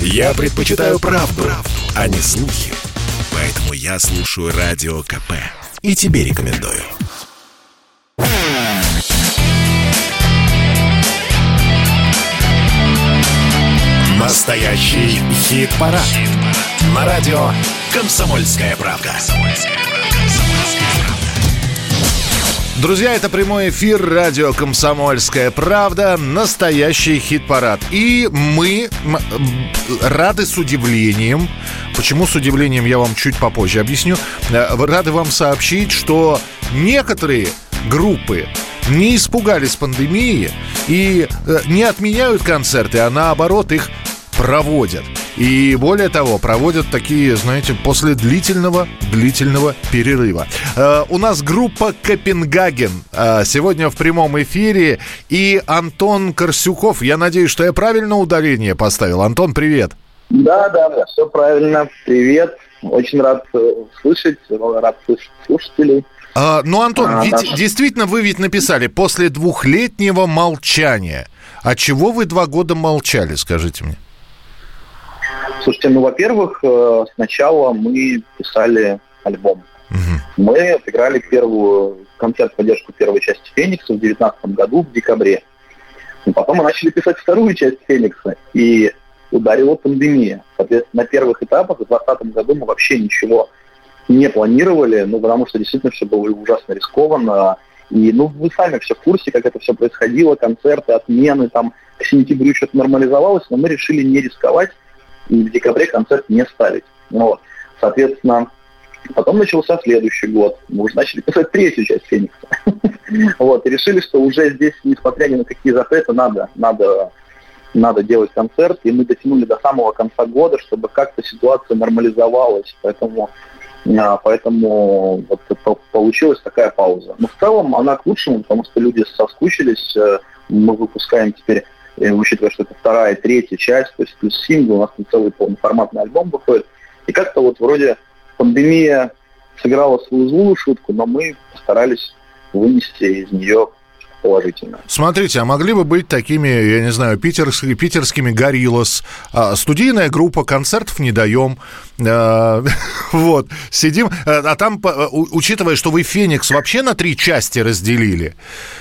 Я предпочитаю правду, правду, а не слухи. Поэтому я слушаю Радио КП. И тебе рекомендую. Настоящий хит-парад. Хит На радио «Комсомольская правда». Друзья, это прямой эфир радио «Комсомольская правда», настоящий хит-парад. И мы рады с удивлением, почему с удивлением я вам чуть попозже объясню, э, рады вам сообщить, что некоторые группы не испугались пандемии и э, не отменяют концерты, а наоборот их проводят. И более того, проводят такие, знаете, после длительного, длительного перерыва. Э, у нас группа Копенгаген э, сегодня в прямом эфире. И Антон Корсюков, я надеюсь, что я правильно ударение поставил. Антон, привет. Да, да, да, все правильно. Привет. Очень рад э, слышать, рад слышать слушателей. А, ну, Антон, а, ведь наш... действительно вы ведь написали после двухлетнего молчания. А чего вы два года молчали, скажите мне? Слушайте, ну, во-первых, э, сначала мы писали альбом. Угу. Мы отыграли первую концерт поддержку первой части «Феникса» в 2019 году, в декабре. И потом мы начали писать вторую часть «Феникса», и ударила пандемия. Соответственно, на первых этапах в 2020 году мы вообще ничего не планировали, ну, потому что действительно все было ужасно рискованно. И, ну, вы сами все в курсе, как это все происходило, концерты, отмены, там, к сентябрю что-то нормализовалось, но мы решили не рисковать и в декабре концерт не ставить. Ну вот. Соответственно, потом начался следующий год. Мы уже начали писать третью часть «Феникса». Вот, и решили, что уже здесь, несмотря ни на какие запреты, надо, надо, надо делать концерт. И мы дотянули до самого конца года, чтобы как-то ситуация нормализовалась. Поэтому а, Поэтому вот получилась такая пауза. Но в целом она к лучшему, потому что люди соскучились. Э, мы выпускаем теперь учитывая, что это вторая, третья часть, то есть плюс сингл, у нас там целый полноформатный альбом выходит. И как-то вот вроде пандемия сыграла свою злую шутку, но мы постарались вынести из нее положительно. Смотрите, а могли бы быть такими, я не знаю, питерскими, питерскими «Гориллас», а, студийная группа, концертов не даем, а, вот, сидим, а, а там, учитывая, что вы «Феникс» вообще на три части разделили,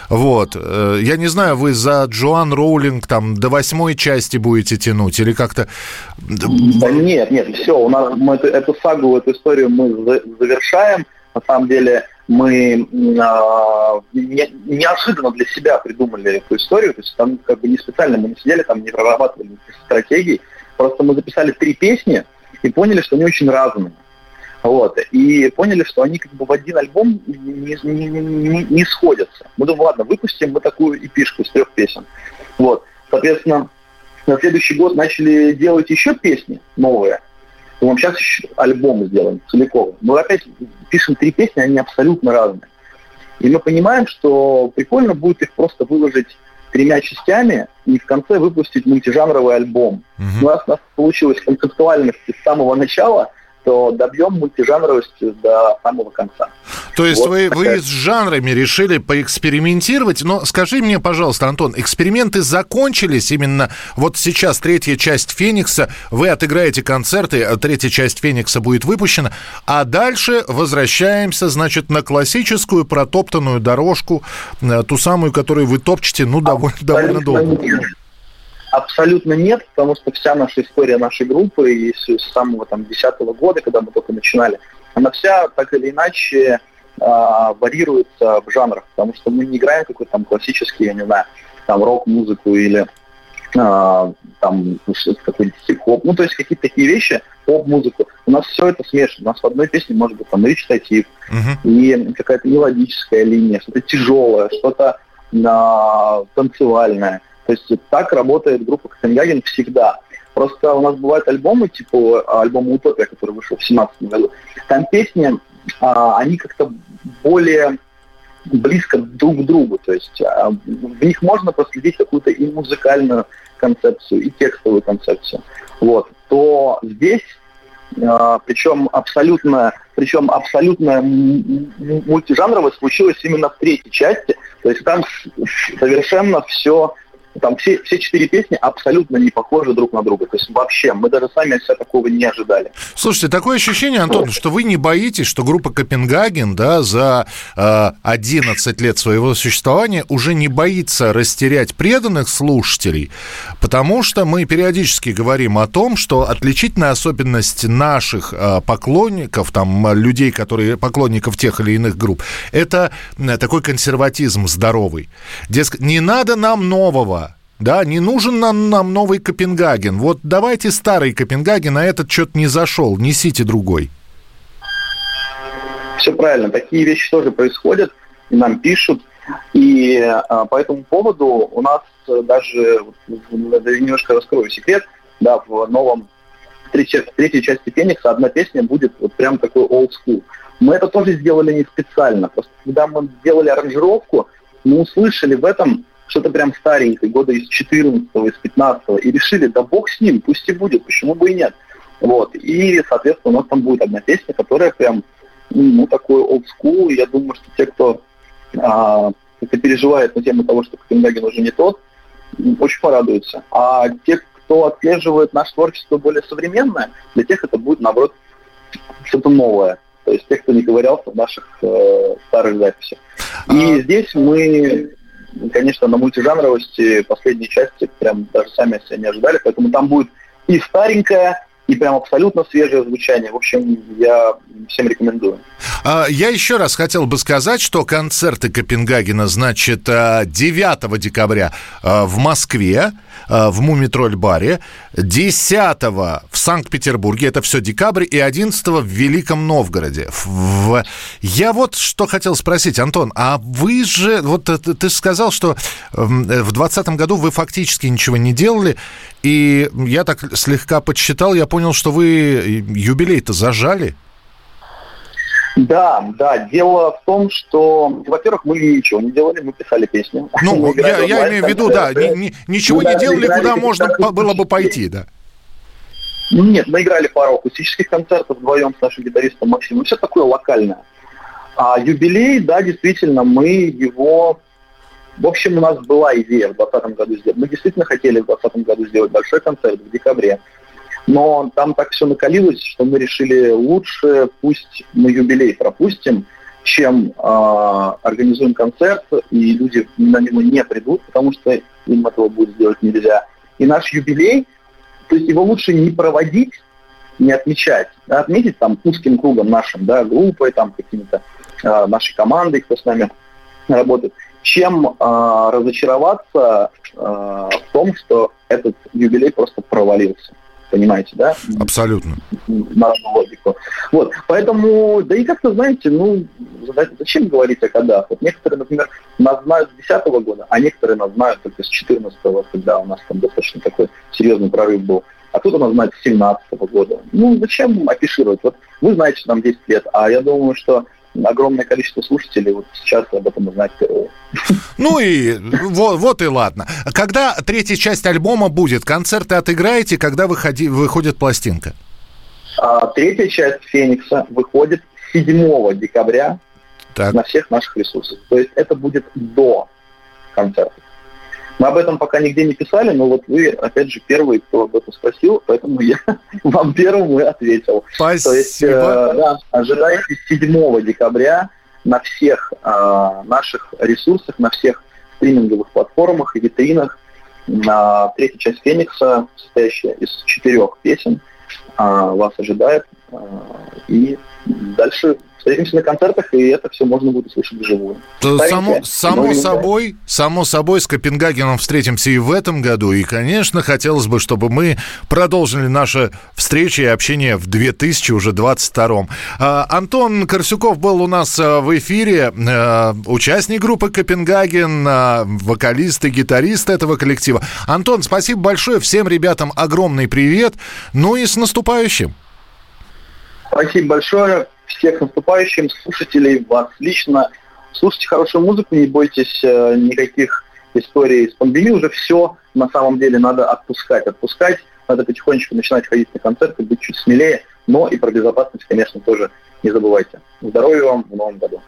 вот, э, я не знаю, вы за Джоан Роулинг там до восьмой части будете тянуть или как-то... Да нет, нет, все, у нас мы эту, эту сагу, эту историю мы завершаем, на самом деле мы не, неожиданно для себя придумали эту историю, то есть там как бы не специально мы не сидели, там не прорабатывали стратегии, просто мы записали три песни и поняли, что они очень разные. Вот. И поняли, что они как бы в один альбом не, не, не, не сходятся. Мы думаем, ладно, выпустим мы такую эпишку из трех песен. Вот. Соответственно, на следующий год начали делать еще песни новые думаем, сейчас еще альбом сделаем целиком. Мы опять пишем три песни, они абсолютно разные. И мы понимаем, что прикольно будет их просто выложить тремя частями и в конце выпустить мультижанровый альбом. Угу. У нас, у нас получилось концептуальность с самого начала – то добьем мультижанровости до самого конца. То есть вот вы, такая... вы с жанрами решили поэкспериментировать, но скажи мне, пожалуйста, Антон, эксперименты закончились именно вот сейчас третья часть «Феникса», вы отыграете концерты, а третья часть «Феникса» будет выпущена, а дальше возвращаемся, значит, на классическую протоптанную дорожку, э, ту самую, которую вы топчете, ну, довольно, довольно долго. Абсолютно нет, потому что вся наша история нашей группы, и с самого там десятого года, когда мы только начинали, она вся так или иначе а, варьируется в жанрах, потому что мы не играем какой-то там классический, я не знаю, там рок-музыку или а, там какой-нибудь хип-хоп, ну то есть какие-то такие вещи, поп-музыку. У нас все это смешано. У нас в одной песне может быть там речитатив, uh-huh. и какая-то мелодическая линия, что-то тяжелое, что-то а, танцевальное. То есть так работает группа Копенгаген всегда. Просто у нас бывают альбомы, типа альбома «Утопия», который вышел в 2017 году. Там песни, а, они как-то более близко друг к другу. То есть а, в них можно проследить какую-то и музыкальную концепцию, и текстовую концепцию. Вот. То здесь а, причем абсолютно, причем абсолютно мультижанровое случилось именно в третьей части. То есть там совершенно все там все, все четыре песни абсолютно не похожи друг на друга. То есть вообще, мы даже сами от себя такого не ожидали. Слушайте, такое ощущение, Антон, что вы не боитесь, что группа Копенгаген, да, за э, 11 лет своего существования уже не боится растерять преданных слушателей, потому что мы периодически говорим о том, что отличительная особенность наших э, поклонников, там, людей, которые поклонников тех или иных групп, это такой консерватизм здоровый. Дескать, не надо нам нового, да, не нужен нам, нам новый Копенгаген. Вот давайте старый Копенгаген, а этот что-то не зашел, несите другой. Все правильно, такие вещи тоже происходят, и нам пишут. И а, по этому поводу у нас даже, немножко раскрою секрет, да, в новом третьей, третьей части Феникса одна песня будет вот прям такой old school. Мы это тоже сделали не специально. Просто когда мы делали аранжировку, мы услышали в этом что-то прям старенькое, года из 14 из 15 и решили, да бог с ним, пусть и будет, почему бы и нет. Вот. И, соответственно, у нас там будет одна песня, которая прям, ну, такой old school. Я думаю, что те, кто а, это переживает на тему того, что Копенгаген уже не тот, очень порадуются. А те, кто отслеживает наше творчество более современное, для тех это будет, наоборот, что-то новое. То есть те, кто не ковырялся в наших э, старых записях. И а... здесь мы конечно, на мультижанровости последней части прям даже сами себя не ожидали, поэтому там будет и старенькая, и прям абсолютно свежее звучание. В общем, я всем рекомендую. А, я еще раз хотел бы сказать, что концерты Копенгагена, значит, 9 а, декабря а, в Москве, в Мумитроль-баре, 10 в Санкт-Петербурге, это все декабрь, и 11 в Великом Новгороде. В... Я вот что хотел спросить, Антон, а вы же, вот ты сказал, что в 2020 году вы фактически ничего не делали, и я так слегка подсчитал, я понял, что вы юбилей-то зажали. Да, да. Дело в том, что, во-первых, мы ничего не делали, мы писали песни. Ну, я, я имею в виду, да, ни, ни, ничего не делали, куда можно было бы пойти, да. Нет, мы играли пару акустических концертов вдвоем с нашим гитаристом Максимом. Все такое локальное. А юбилей, да, действительно, мы его в общем, у нас была идея в 2020 году сделать. Мы действительно хотели в 2020 году сделать большой концерт в декабре. Но там так все накалилось, что мы решили лучше пусть мы юбилей пропустим, чем э, организуем концерт, и люди на него не придут, потому что им этого будет сделать нельзя. И наш юбилей, то есть его лучше не проводить, не отмечать, а отметить там узким кругом нашим, да, группой, там какими-то э, нашей командой, кто с нами работает, чем э, разочароваться э, в том, что этот юбилей просто провалился. Понимаете, да? Абсолютно. На логику. Вот, поэтому, да и как-то, знаете, ну, зачем говорить о годах? Вот некоторые, например, нас знают с 10 года, а некоторые нас знают только с 14 когда у нас там достаточно такой серьезный прорыв был. А кто-то нас знает с 17 года. Ну, зачем афишировать? Вот вы знаете, что нам 10 лет, а я думаю, что огромное количество слушателей вот сейчас об этом узнать впервые. Ну и вот, вот и ладно. Когда третья часть альбома будет? Концерты отыграете, когда выходи, выходит пластинка? А, третья часть «Феникса» выходит 7 декабря так. на всех наших ресурсах. То есть это будет до концерта. Мы об этом пока нигде не писали, но вот вы, опять же, первый, кто об этом спросил, поэтому я вам первому и ответил. Спасибо. То есть, э, да, ожидайте 7 декабря на всех э, наших ресурсах, на всех стриминговых платформах и витринах на третья часть Феникса, состоящая из четырех песен, э, вас ожидает. Э, и дальше встретимся на концертах, и это все можно будет услышать вживую. То само, само собой, само собой, с Копенгагеном встретимся и в этом году. И, конечно, хотелось бы, чтобы мы продолжили наши встречи и общение в 2022. А, Антон Корсюков был у нас а, в эфире, а, участник группы Копенгаген, а, вокалист и гитарист этого коллектива. Антон, спасибо большое. Всем ребятам огромный привет. Ну и с наступающим. Спасибо большое всех наступающим, слушателей, вас лично. Слушайте хорошую музыку, не бойтесь э, никаких историй с пандемией. Уже все на самом деле надо отпускать. Отпускать, надо потихонечку начинать ходить на концерты, быть чуть смелее. Но и про безопасность, конечно, тоже не забывайте. Здоровья вам в новом году.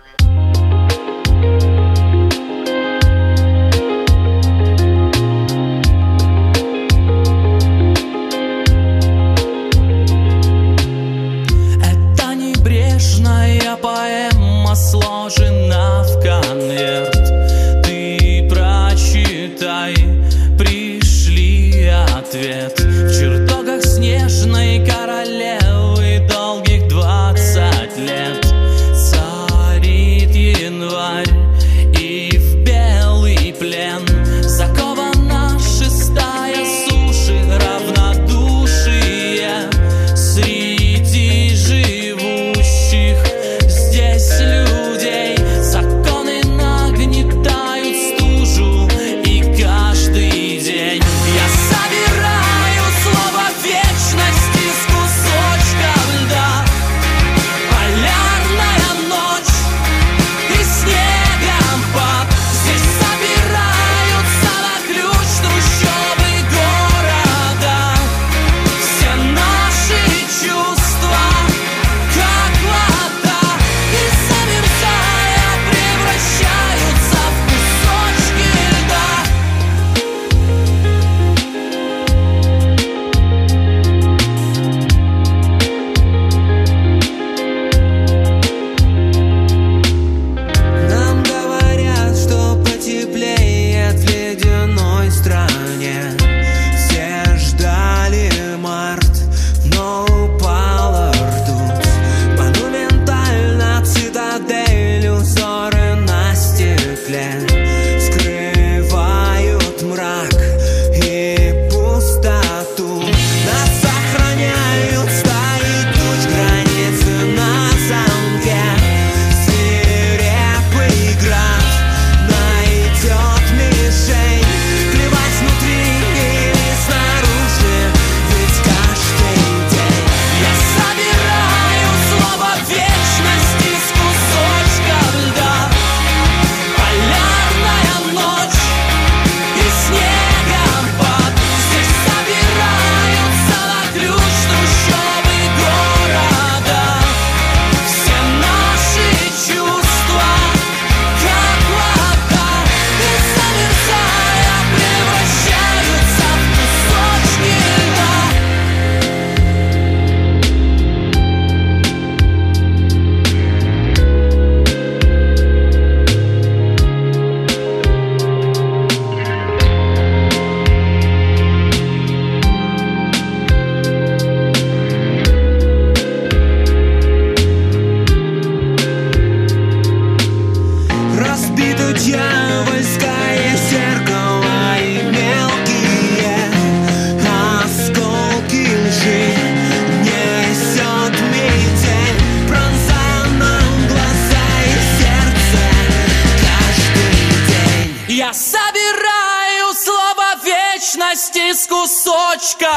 Pode